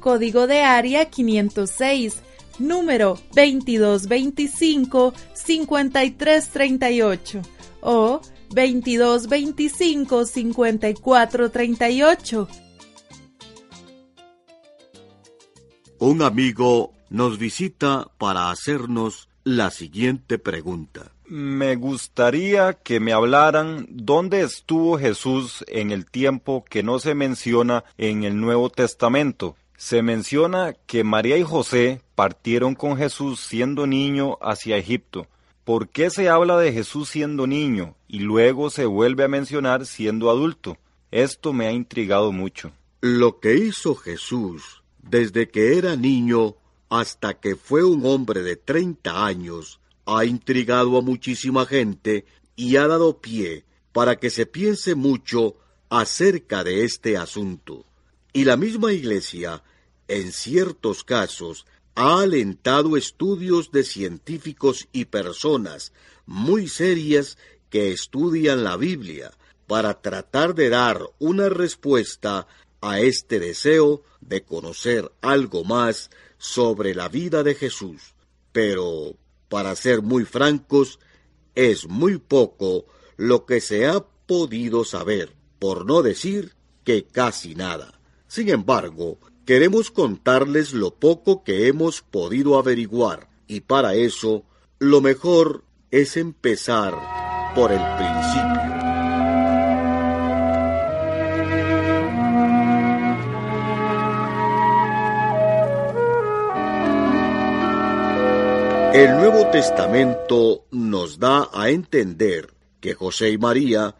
código de área 506, número 2225-5338 o 2225-5438 Un amigo nos visita para hacernos la siguiente pregunta. Me gustaría que me hablaran dónde estuvo Jesús en el tiempo que no se menciona en el Nuevo Testamento. Se menciona que María y José partieron con Jesús siendo niño hacia Egipto. ¿Por qué se habla de Jesús siendo niño y luego se vuelve a mencionar siendo adulto? Esto me ha intrigado mucho. Lo que hizo Jesús desde que era niño hasta que fue un hombre de treinta años, ha intrigado a muchísima gente y ha dado pie para que se piense mucho acerca de este asunto. Y la misma Iglesia, en ciertos casos, ha alentado estudios de científicos y personas muy serias que estudian la Biblia para tratar de dar una respuesta a este deseo de conocer algo más sobre la vida de Jesús. Pero, para ser muy francos, es muy poco lo que se ha podido saber, por no decir que casi nada. Sin embargo, queremos contarles lo poco que hemos podido averiguar, y para eso, lo mejor es empezar por el principio. El Nuevo Testamento nos da a entender que José y María,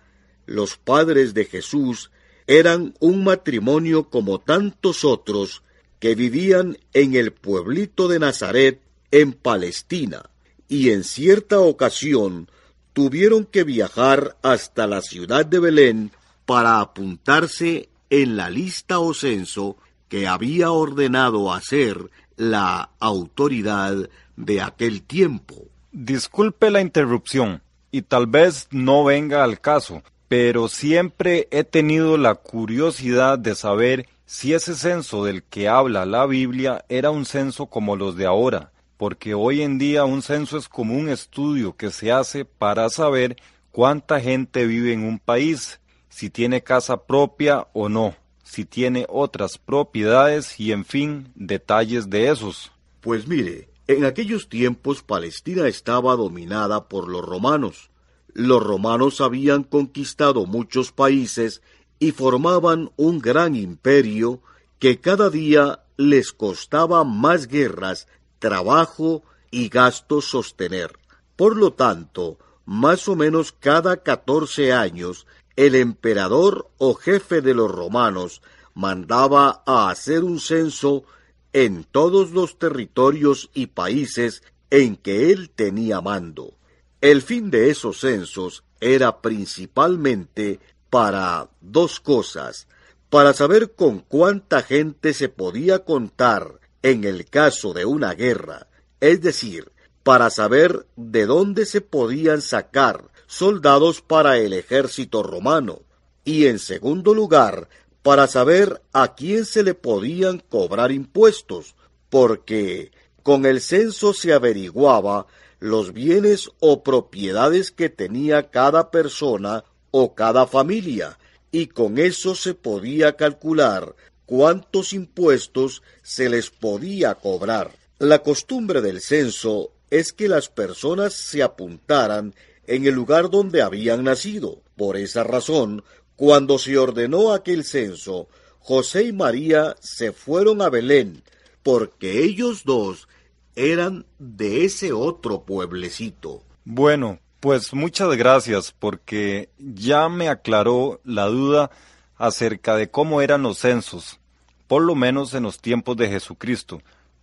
los padres de Jesús, eran un matrimonio como tantos otros que vivían en el pueblito de Nazaret, en Palestina, y en cierta ocasión tuvieron que viajar hasta la ciudad de Belén para apuntarse en la lista o censo que había ordenado hacer la autoridad de aquel tiempo. Disculpe la interrupción, y tal vez no venga al caso, pero siempre he tenido la curiosidad de saber si ese censo del que habla la Biblia era un censo como los de ahora, porque hoy en día un censo es como un estudio que se hace para saber cuánta gente vive en un país, si tiene casa propia o no, si tiene otras propiedades y en fin, detalles de esos. Pues mire, en aquellos tiempos Palestina estaba dominada por los romanos. Los romanos habían conquistado muchos países y formaban un gran imperio que cada día les costaba más guerras, trabajo y gastos sostener. Por lo tanto, más o menos cada catorce años, el emperador o jefe de los romanos mandaba a hacer un censo en todos los territorios y países en que él tenía mando. El fin de esos censos era principalmente para dos cosas, para saber con cuánta gente se podía contar en el caso de una guerra, es decir, para saber de dónde se podían sacar soldados para el ejército romano, y en segundo lugar, para saber a quién se le podían cobrar impuestos, porque con el censo se averiguaba los bienes o propiedades que tenía cada persona o cada familia, y con eso se podía calcular cuántos impuestos se les podía cobrar. La costumbre del censo es que las personas se apuntaran en el lugar donde habían nacido. Por esa razón, cuando se ordenó aquel censo, José y María se fueron a Belén, porque ellos dos eran de ese otro pueblecito. Bueno, pues muchas gracias porque ya me aclaró la duda acerca de cómo eran los censos, por lo menos en los tiempos de Jesucristo.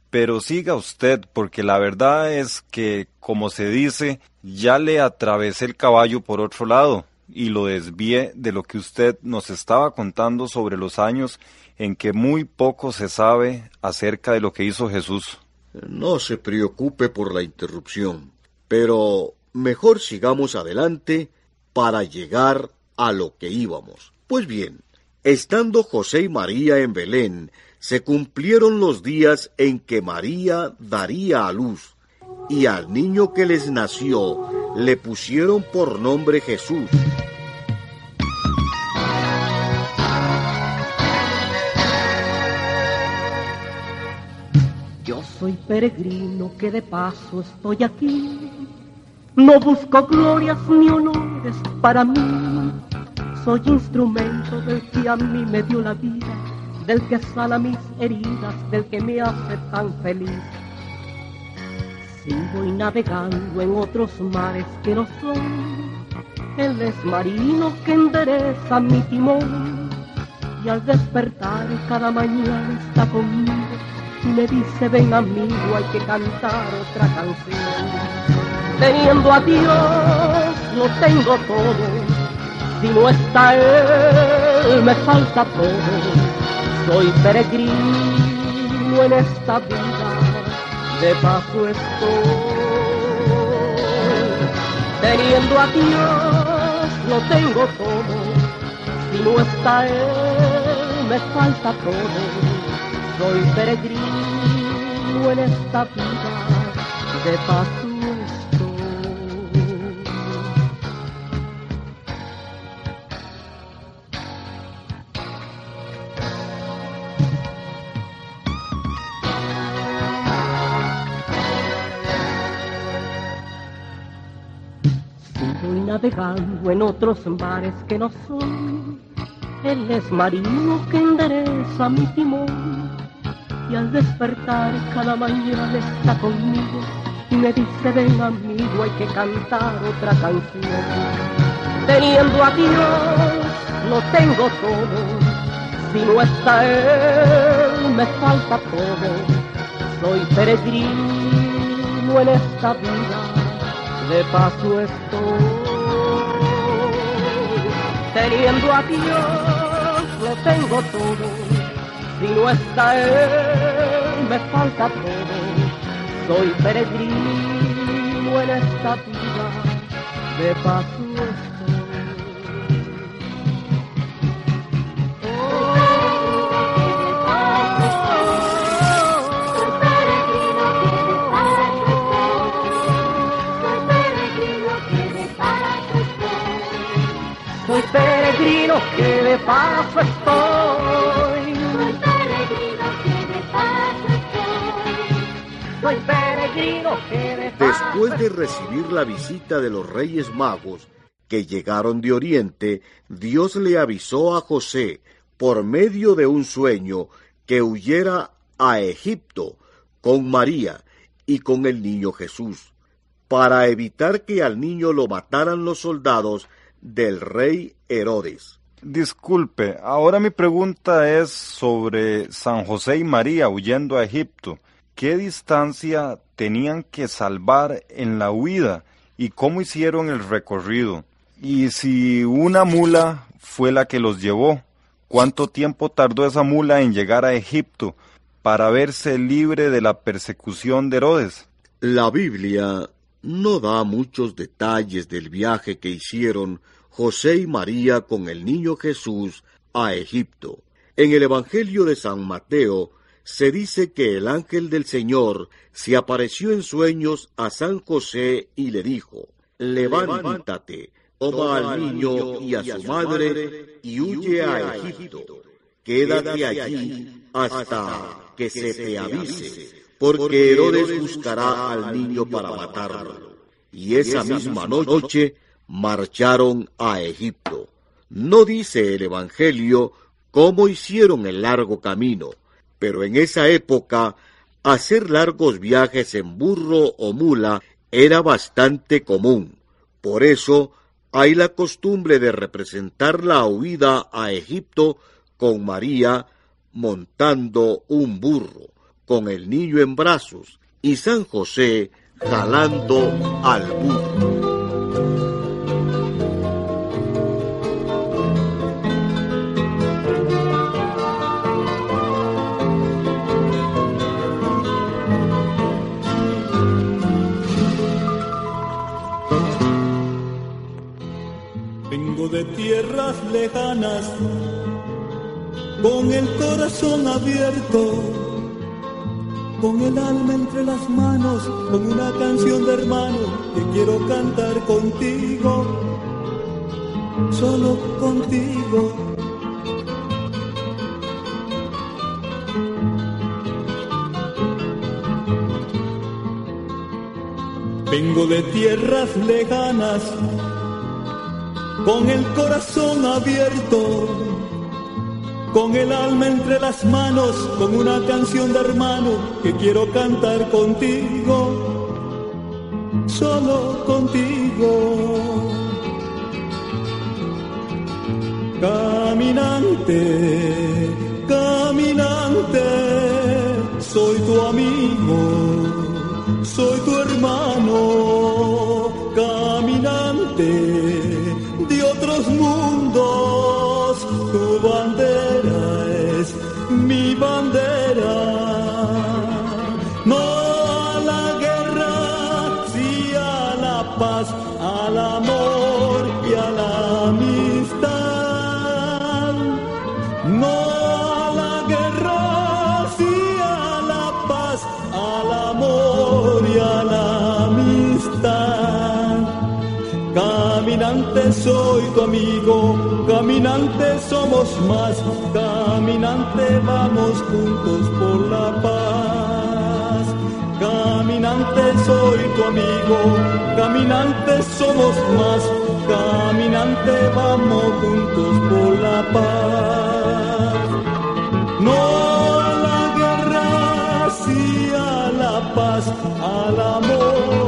Pero siga usted, porque la verdad es que, como se dice, ya le atravesé el caballo por otro lado y lo desvié de lo que usted nos estaba contando sobre los años en que muy poco se sabe acerca de lo que hizo Jesús. No se preocupe por la interrupción, pero mejor sigamos adelante para llegar a lo que íbamos. Pues bien, estando José y María en Belén, se cumplieron los días en que María daría a luz, y al niño que les nació le pusieron por nombre Jesús. Yo soy peregrino que de paso estoy aquí. No busco glorias ni honores para mí. Soy instrumento del que a mí me dio la vida del que sana mis heridas, del que me hace tan feliz. Si voy navegando en otros mares que no son, él es marino que endereza mi timón. Y al despertar cada mañana está conmigo y me dice, ven amigo, hay que cantar otra canción. Teniendo a Dios, no tengo todo, si no está Él, me falta todo soy peregrino en esta vida, de paso estoy. Teniendo a Dios lo tengo todo, si no está Él me falta todo. Soy peregrino en esta vida, de paso navegando en otros mares que no son. Él es marino que endereza mi timón y al despertar cada mañana está conmigo y me dice ven amigo hay que cantar otra canción. Teniendo a Dios lo tengo todo, si no está Él me falta todo. Soy peregrino en esta vida, de paso estoy teniendo a Dios lo tengo todo, si no está Él me falta todo, soy peregrino en esta vida, de paso peregrino que de paso estoy. Después de recibir la visita de los Reyes Magos que llegaron de Oriente, Dios le avisó a José por medio de un sueño que huyera a Egipto con María y con el niño Jesús, para evitar que al niño lo mataran los soldados del rey Herodes. Disculpe, ahora mi pregunta es sobre San José y María huyendo a Egipto. ¿Qué distancia tenían que salvar en la huida y cómo hicieron el recorrido? Y si una mula fue la que los llevó, ¿cuánto tiempo tardó esa mula en llegar a Egipto para verse libre de la persecución de Herodes? La Biblia no da muchos detalles del viaje que hicieron José y María con el niño Jesús a Egipto. En el Evangelio de San Mateo se dice que el ángel del Señor se apareció en sueños a San José y le dijo, levántate, toma al niño y a su madre y huye a Egipto. Quédate allí hasta que se te avise, porque Herodes buscará al niño para matarlo. Y esa misma noche marcharon a Egipto. No dice el Evangelio cómo hicieron el largo camino, pero en esa época hacer largos viajes en burro o mula era bastante común. Por eso hay la costumbre de representar la huida a Egipto con María montando un burro, con el niño en brazos y San José jalando al burro. Lejanas con el corazón abierto, con el alma entre las manos, con una canción de hermano que quiero cantar contigo, solo contigo. Vengo de tierras lejanas, con el corazón abierto con el alma entre las manos, con una canción de hermano que quiero cantar contigo, solo contigo. Caminante, bandera. No a la guerra, sí a la paz, al amor y a la amistad. No a la guerra, sí a la paz, al amor y a la amistad. Caminante soy tu amigo, caminante somos más, vamos juntos por la paz. Caminante soy tu amigo, caminante somos más, caminante vamos juntos por la paz. No a la guerra, sí a la paz, al amor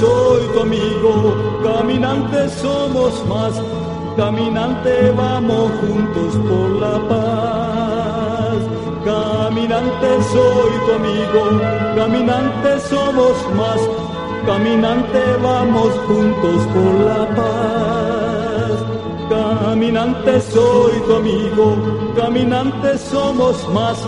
soy tu amigo, caminante somos más, caminante vamos juntos por la paz. Caminante soy tu amigo, caminante somos más, caminante vamos juntos por la paz. Caminante soy tu amigo, caminante somos más,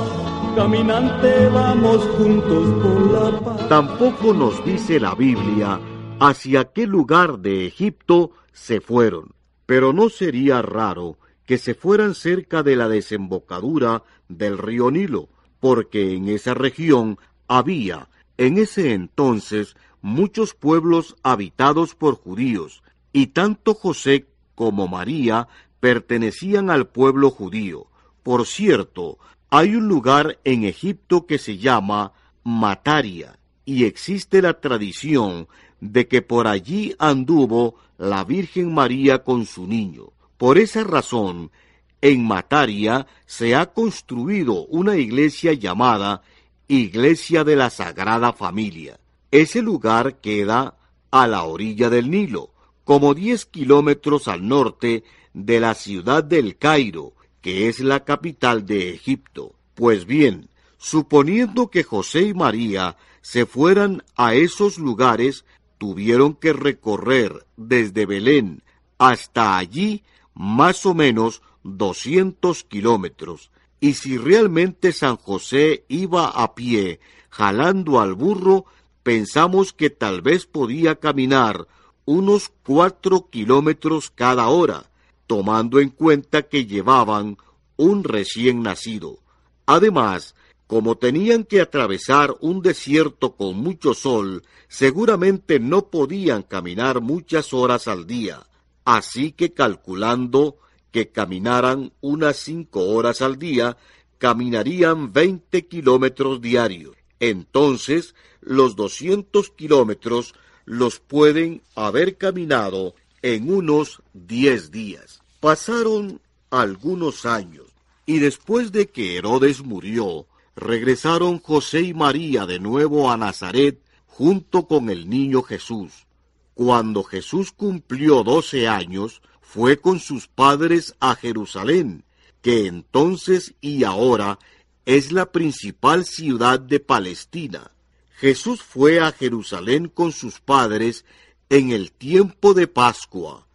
caminante vamos juntos por la paz. Tampoco nos dice la Biblia hacia qué lugar de Egipto se fueron, pero no sería raro que se fueran cerca de la desembocadura del río Nilo, porque en esa región había en ese entonces muchos pueblos habitados por judíos, y tanto José como María pertenecían al pueblo judío. Por cierto, hay un lugar en Egipto que se llama Mataria, y existe la tradición de que por allí anduvo la Virgen María con su niño. Por esa razón, en Mataria se ha construido una iglesia llamada Iglesia de la Sagrada Familia. Ese lugar queda a la orilla del Nilo, como 10 kilómetros al norte de la ciudad del Cairo, que es la capital de Egipto. Pues bien, suponiendo que José y María se fueran a esos lugares, tuvieron que recorrer desde Belén hasta allí más o menos 200 kilómetros. Y si realmente San José iba a pie, jalando al burro, pensamos que tal vez podía caminar unos cuatro kilómetros cada hora, tomando en cuenta que llevaban un recién nacido. Además, Como tenían que atravesar un desierto con mucho sol, seguramente no podían caminar muchas horas al día, así que calculando que caminaran unas cinco horas al día, caminarían veinte kilómetros diarios. Entonces, los doscientos kilómetros los pueden haber caminado en unos diez días. Pasaron algunos años, y después de que Herodes murió, regresaron José y María de nuevo a Nazaret junto con el niño Jesús. Cuando Jesús cumplió doce años, fue con sus padres a Jerusalén, que entonces y ahora es la principal ciudad de Palestina. Jesús fue a Jerusalén con sus padres en el tiempo de Pascua.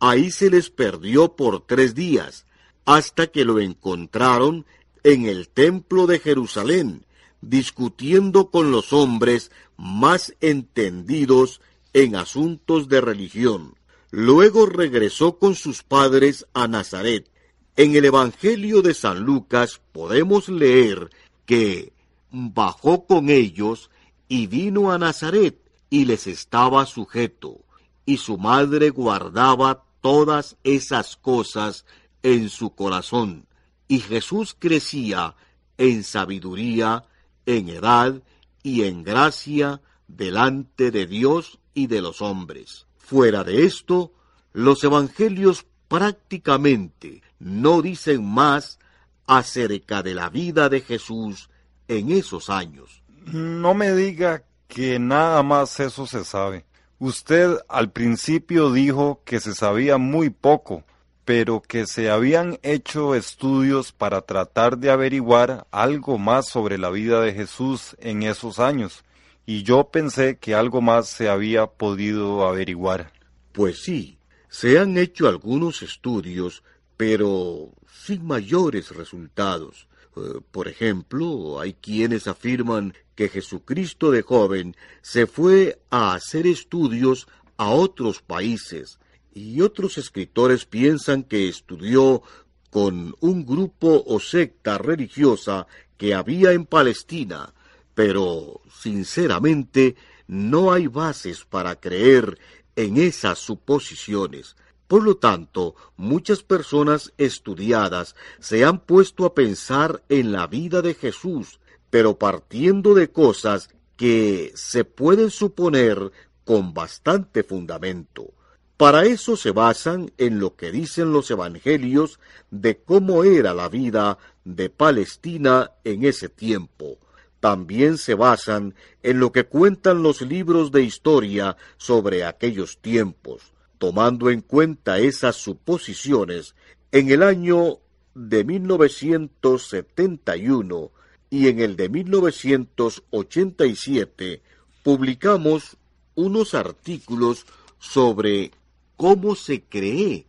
Ahí se les perdió por tres días, hasta que lo encontraron en el templo de Jerusalén, discutiendo con los hombres más entendidos en asuntos de religión. Luego regresó con sus padres a Nazaret. En el Evangelio de San Lucas podemos leer que bajó con ellos y vino a Nazaret y les estaba sujeto, y su madre guardaba todas esas cosas en su corazón, y Jesús crecía en sabiduría, en edad y en gracia delante de Dios y de los hombres. Fuera de esto, los evangelios prácticamente no dicen más acerca de la vida de Jesús en esos años. No me diga que nada más eso se sabe. Usted al principio dijo que se sabía muy poco, pero que se habían hecho estudios para tratar de averiguar algo más sobre la vida de Jesús en esos años, y yo pensé que algo más se había podido averiguar. Pues sí, se han hecho algunos estudios, pero sin mayores resultados. Eh, por ejemplo, hay quienes afirman que Jesucristo de joven se fue a hacer estudios a otros países, y otros escritores piensan que estudió con un grupo o secta religiosa que había en Palestina, pero sinceramente no hay bases para creer en esas suposiciones. Por lo tanto, muchas personas estudiadas se han puesto a pensar en la vida de Jesús, pero partiendo de cosas que se pueden suponer con bastante fundamento. Para eso se basan en lo que dicen los evangelios de cómo era la vida de Palestina en ese tiempo. También se basan en lo que cuentan los libros de historia sobre aquellos tiempos. Tomando en cuenta esas suposiciones, en el año de 1971 y en el de 1987 publicamos unos artículos sobre cómo se cree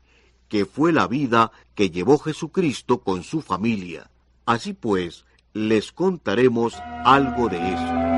que fue la vida que llevó Jesucristo con su familia. Así pues, les contaremos algo de eso.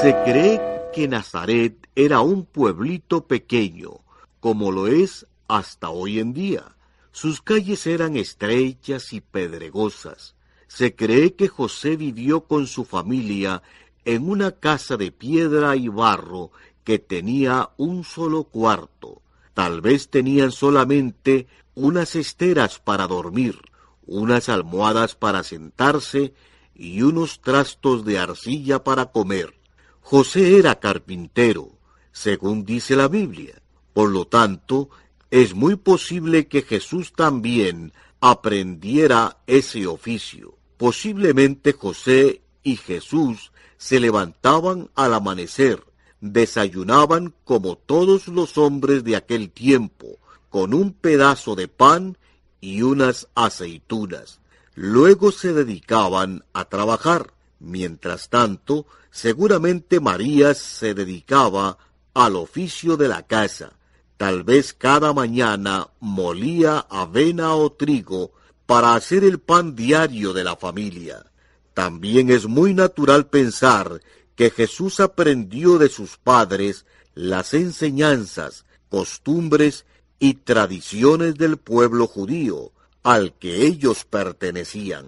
Se cree que Nazaret era un pueblito pequeño, como lo es hasta hoy en día. Sus calles eran estrechas y pedregosas. Se cree que José vivió con su familia en una casa de piedra y barro que tenía un solo cuarto. Tal vez tenían solamente unas esteras para dormir, unas almohadas para sentarse y unos trastos de arcilla para comer. José era carpintero, según dice la Biblia. Por lo tanto, es muy posible que Jesús también aprendiera ese oficio. Posiblemente José y Jesús se levantaban al amanecer, desayunaban como todos los hombres de aquel tiempo, con un pedazo de pan y unas aceitunas. Luego se dedicaban a trabajar. Mientras tanto, seguramente María se dedicaba al oficio de la casa. Tal vez cada mañana molía avena o trigo para hacer el pan diario de la familia. También es muy natural pensar que Jesús aprendió de sus padres las enseñanzas, costumbres y tradiciones del pueblo judío al que ellos pertenecían.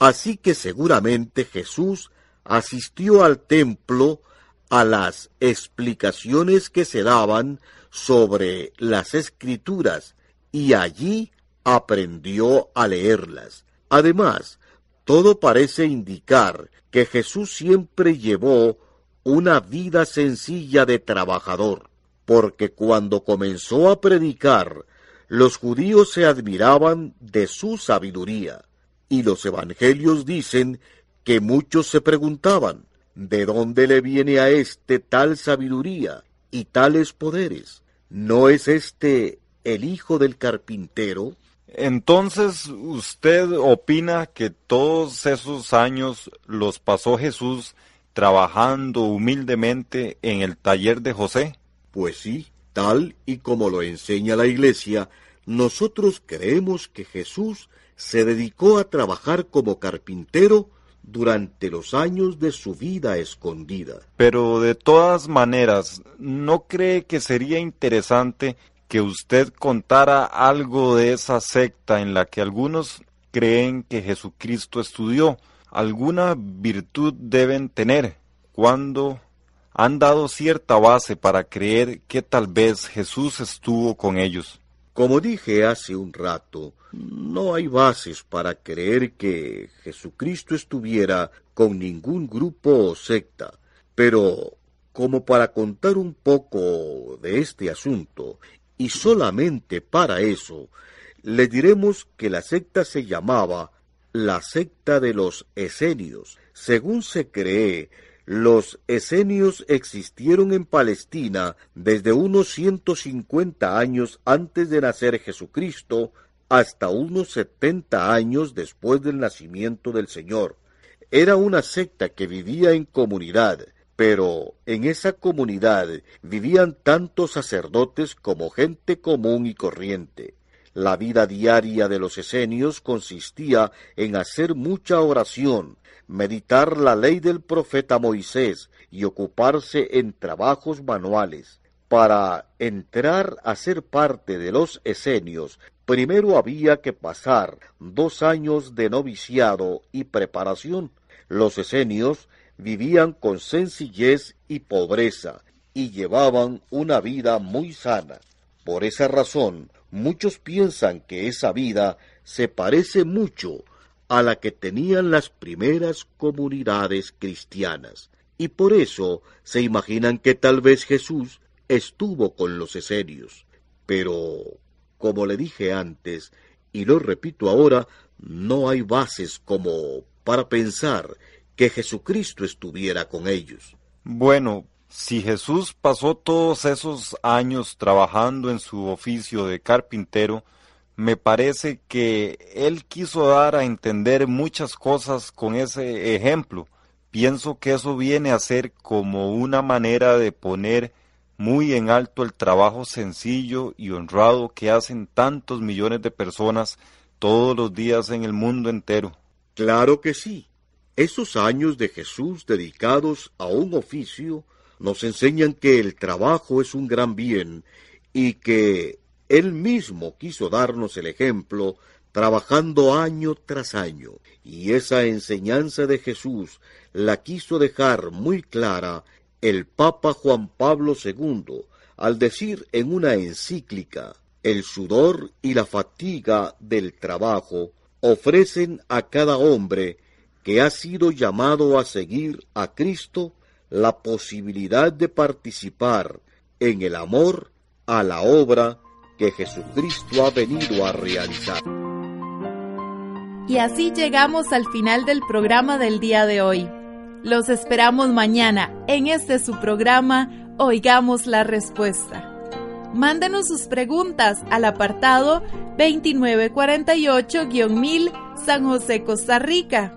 Así que seguramente Jesús asistió al templo a las explicaciones que se daban sobre las escrituras y allí aprendió a leerlas. Además, todo parece indicar que Jesús siempre llevó una vida sencilla de trabajador, porque cuando comenzó a predicar, los judíos se admiraban de su sabiduría, y los evangelios dicen que muchos se preguntaban, ¿de dónde le viene a éste tal sabiduría y tales poderes? ¿No es este el hijo del carpintero? Entonces, ¿usted opina que todos esos años los pasó Jesús trabajando humildemente en el taller de José? Pues sí, tal y como lo enseña la Iglesia, nosotros creemos que Jesús se dedicó a trabajar como carpintero durante los años de su vida escondida. Pero de todas maneras, ¿no cree que sería interesante que usted contara algo de esa secta en la que algunos creen que Jesucristo estudió. Alguna virtud deben tener cuando han dado cierta base para creer que tal vez Jesús estuvo con ellos. Como dije hace un rato, no hay bases para creer que Jesucristo estuviera con ningún grupo o secta, pero como para contar un poco de este asunto y solamente para eso le diremos que la secta se llamaba la secta de los esenios. Según se cree, los esenios existieron en Palestina desde unos 150 años antes de nacer Jesucristo hasta unos 70 años después del nacimiento del Señor. Era una secta que vivía en comunidad, pero en esa comunidad vivían tanto sacerdotes como gente común y corriente. La vida diaria de los esenios consistía en hacer mucha oración, meditar la ley del profeta Moisés y ocuparse en trabajos manuales. Para entrar a ser parte de los esenios, primero había que pasar dos años de noviciado y preparación. Los esenios vivían con sencillez y pobreza y llevaban una vida muy sana. Por esa razón, muchos piensan que esa vida se parece mucho a la que tenían las primeras comunidades cristianas, y por eso se imaginan que tal vez Jesús estuvo con los esenios. Pero, como le dije antes, y lo repito ahora, no hay bases como para pensar que Jesucristo estuviera con ellos. Bueno, si Jesús pasó todos esos años trabajando en su oficio de carpintero, me parece que él quiso dar a entender muchas cosas con ese ejemplo. Pienso que eso viene a ser como una manera de poner muy en alto el trabajo sencillo y honrado que hacen tantos millones de personas todos los días en el mundo entero. Claro que sí. Esos años de Jesús dedicados a un oficio nos enseñan que el trabajo es un gran bien y que Él mismo quiso darnos el ejemplo trabajando año tras año. Y esa enseñanza de Jesús la quiso dejar muy clara el Papa Juan Pablo II al decir en una encíclica, el sudor y la fatiga del trabajo ofrecen a cada hombre que ha sido llamado a seguir a Cristo la posibilidad de participar en el amor a la obra que Jesucristo ha venido a realizar. Y así llegamos al final del programa del día de hoy. Los esperamos mañana en este su programa Oigamos la Respuesta. Mándenos sus preguntas al apartado 2948-1000 San José, Costa Rica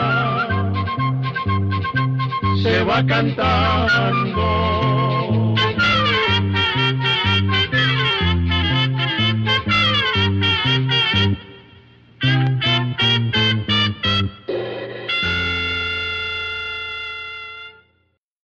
se va cantando